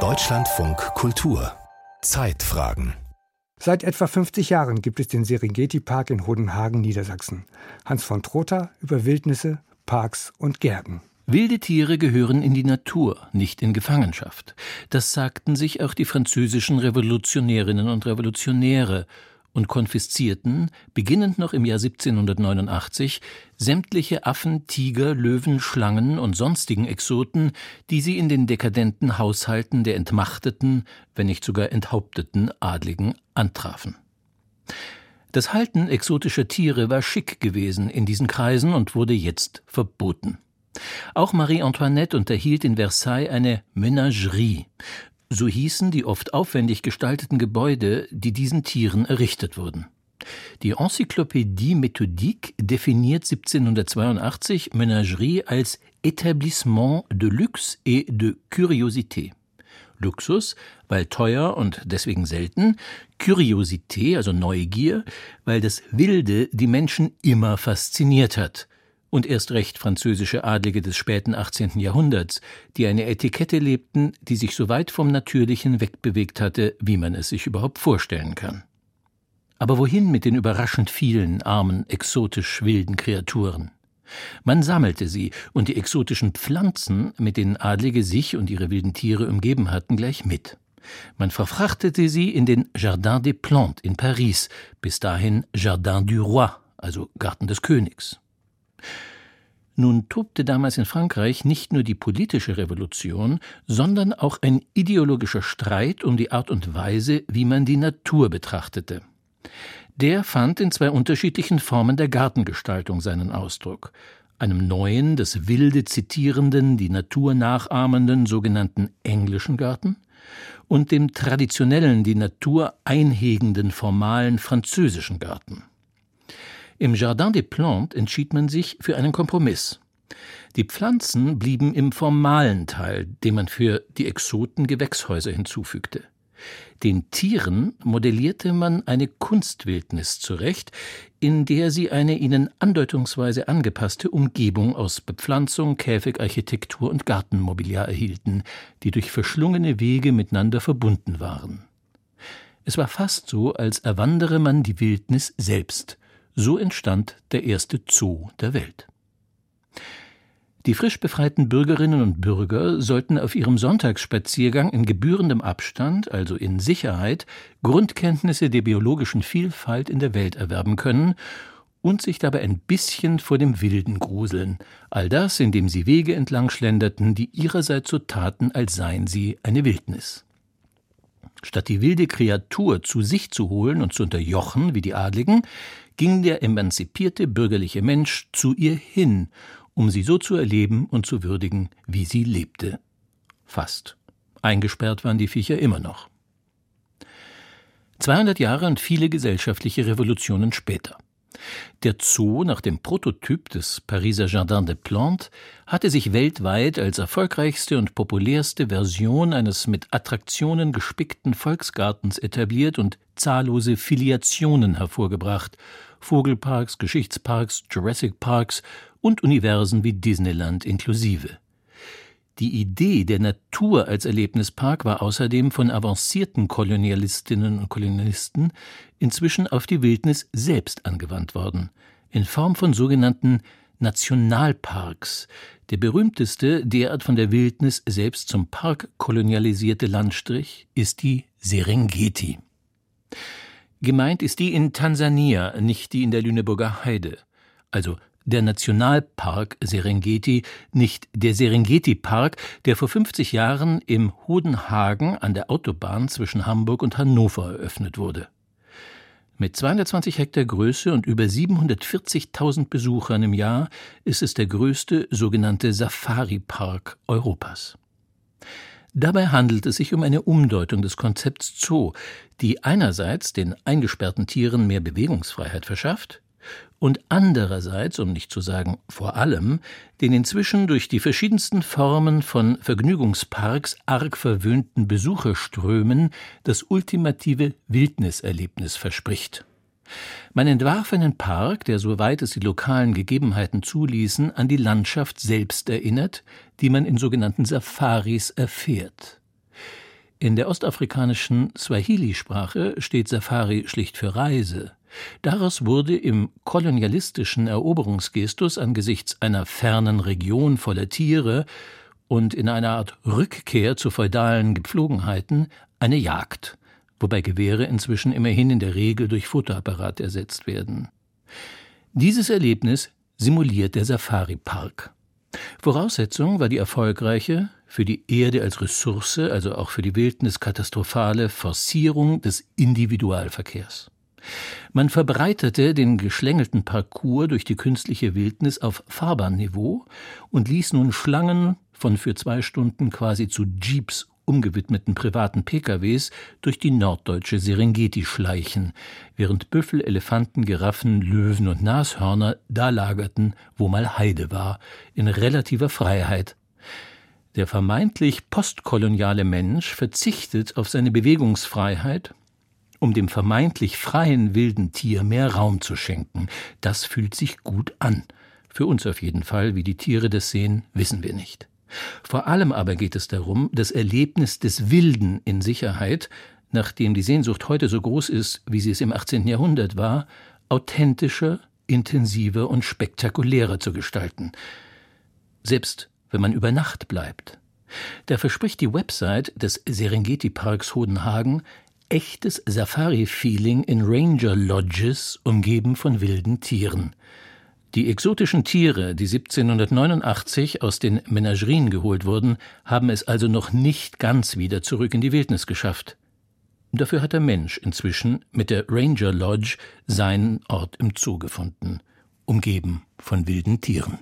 Deutschlandfunk Kultur Zeitfragen Seit etwa 50 Jahren gibt es den Serengeti-Park in Hodenhagen, Niedersachsen. Hans von Trotha über Wildnisse, Parks und Gärten. Wilde Tiere gehören in die Natur, nicht in Gefangenschaft. Das sagten sich auch die französischen Revolutionärinnen und Revolutionäre und konfiszierten, beginnend noch im Jahr 1789, sämtliche Affen, Tiger, Löwen, Schlangen und sonstigen Exoten, die sie in den dekadenten Haushalten der entmachteten, wenn nicht sogar enthaupteten Adligen antrafen. Das Halten exotischer Tiere war schick gewesen in diesen Kreisen und wurde jetzt verboten. Auch Marie Antoinette unterhielt in Versailles eine Menagerie, so hießen die oft aufwendig gestalteten Gebäude, die diesen Tieren errichtet wurden. Die Enzyklopädie Méthodique definiert 1782 Menagerie als Établissement de luxe et de curiosité. Luxus, weil teuer und deswegen selten, Curiosité, also Neugier, weil das Wilde die Menschen immer fasziniert hat, und erst recht französische Adlige des späten 18. Jahrhunderts, die eine Etikette lebten, die sich so weit vom Natürlichen wegbewegt hatte, wie man es sich überhaupt vorstellen kann. Aber wohin mit den überraschend vielen armen, exotisch wilden Kreaturen? Man sammelte sie, und die exotischen Pflanzen, mit denen Adlige sich und ihre wilden Tiere umgeben hatten, gleich mit. Man verfrachtete sie in den Jardin des Plantes in Paris, bis dahin Jardin du Roi, also Garten des Königs. Nun tobte damals in Frankreich nicht nur die politische Revolution, sondern auch ein ideologischer Streit um die Art und Weise, wie man die Natur betrachtete. Der fand in zwei unterschiedlichen Formen der Gartengestaltung seinen Ausdruck einem neuen, das Wilde zitierenden, die Natur nachahmenden sogenannten englischen Garten und dem traditionellen, die Natur einhegenden, formalen französischen Garten. Im Jardin des Plantes entschied man sich für einen Kompromiss. Die Pflanzen blieben im formalen Teil, dem man für die Exoten Gewächshäuser hinzufügte. Den Tieren modellierte man eine Kunstwildnis zurecht, in der sie eine ihnen andeutungsweise angepasste Umgebung aus Bepflanzung, Käfigarchitektur und Gartenmobiliar erhielten, die durch verschlungene Wege miteinander verbunden waren. Es war fast so, als erwandere man die Wildnis selbst, so entstand der erste Zoo der Welt. Die frisch befreiten Bürgerinnen und Bürger sollten auf ihrem Sonntagsspaziergang in gebührendem Abstand, also in Sicherheit, Grundkenntnisse der biologischen Vielfalt in der Welt erwerben können und sich dabei ein bisschen vor dem Wilden gruseln, all das, indem sie Wege entlang schlenderten, die ihrerseits so taten, als seien sie eine Wildnis. Statt die wilde Kreatur zu sich zu holen und zu unterjochen, wie die Adligen, ging der emanzipierte bürgerliche Mensch zu ihr hin, um sie so zu erleben und zu würdigen, wie sie lebte. Fast. Eingesperrt waren die Viecher immer noch. 200 Jahre und viele gesellschaftliche Revolutionen später. Der Zoo nach dem Prototyp des Pariser Jardin des Plantes hatte sich weltweit als erfolgreichste und populärste Version eines mit Attraktionen gespickten Volksgartens etabliert und zahllose Filiationen hervorgebracht, Vogelparks, Geschichtsparks, Jurassic Parks und Universen wie Disneyland inklusive. Die Idee der Natur als Erlebnispark war außerdem von avancierten Kolonialistinnen und Kolonialisten inzwischen auf die Wildnis selbst angewandt worden, in Form von sogenannten Nationalparks. Der berühmteste, derart von der Wildnis selbst zum Park kolonialisierte Landstrich ist die Serengeti. Gemeint ist die in Tansania, nicht die in der Lüneburger Heide. Also der Nationalpark Serengeti, nicht der Serengeti-Park, der vor 50 Jahren im Hodenhagen an der Autobahn zwischen Hamburg und Hannover eröffnet wurde. Mit 220 Hektar Größe und über 740.000 Besuchern im Jahr ist es der größte sogenannte Safari-Park Europas. Dabei handelt es sich um eine Umdeutung des Konzepts Zoo, die einerseits den eingesperrten Tieren mehr Bewegungsfreiheit verschafft und andererseits, um nicht zu sagen vor allem, den inzwischen durch die verschiedensten Formen von Vergnügungsparks arg verwöhnten Besucherströmen das ultimative Wildniserlebnis verspricht. Man entwarf einen Park, der, soweit es die lokalen Gegebenheiten zuließen, an die Landschaft selbst erinnert, die man in sogenannten Safaris erfährt. In der ostafrikanischen Swahili-Sprache steht Safari schlicht für Reise. Daraus wurde im kolonialistischen Eroberungsgestus angesichts einer fernen Region voller Tiere und in einer Art Rückkehr zu feudalen Gepflogenheiten eine Jagd, wobei Gewehre inzwischen immerhin in der Regel durch Fotoapparat ersetzt werden. Dieses Erlebnis simuliert der Safari-Park. Voraussetzung war die erfolgreiche, für die Erde als Ressource, also auch für die Wildnis katastrophale Forcierung des Individualverkehrs. Man verbreitete den geschlängelten Parcours durch die künstliche Wildnis auf Fahrbahnniveau und ließ nun Schlangen von für zwei Stunden quasi zu Jeeps umgewidmeten privaten PKWs durch die norddeutsche Serengeti schleichen, während Büffel, Elefanten, Giraffen, Löwen und Nashörner da lagerten, wo mal Heide war, in relativer Freiheit. Der vermeintlich postkoloniale Mensch verzichtet auf seine Bewegungsfreiheit, um dem vermeintlich freien wilden Tier mehr Raum zu schenken. Das fühlt sich gut an. Für uns auf jeden Fall, wie die Tiere das sehen, wissen wir nicht. Vor allem aber geht es darum, das Erlebnis des Wilden in Sicherheit, nachdem die Sehnsucht heute so groß ist, wie sie es im 18. Jahrhundert war, authentischer, intensiver und spektakulärer zu gestalten. Selbst wenn man über Nacht bleibt. Da verspricht die Website des Serengeti Parks Hodenhagen echtes Safari-Feeling in Ranger Lodges, umgeben von wilden Tieren. Die exotischen Tiere, die 1789 aus den Menagerien geholt wurden, haben es also noch nicht ganz wieder zurück in die Wildnis geschafft. Dafür hat der Mensch inzwischen mit der Ranger Lodge seinen Ort im Zoo gefunden, umgeben von wilden Tieren.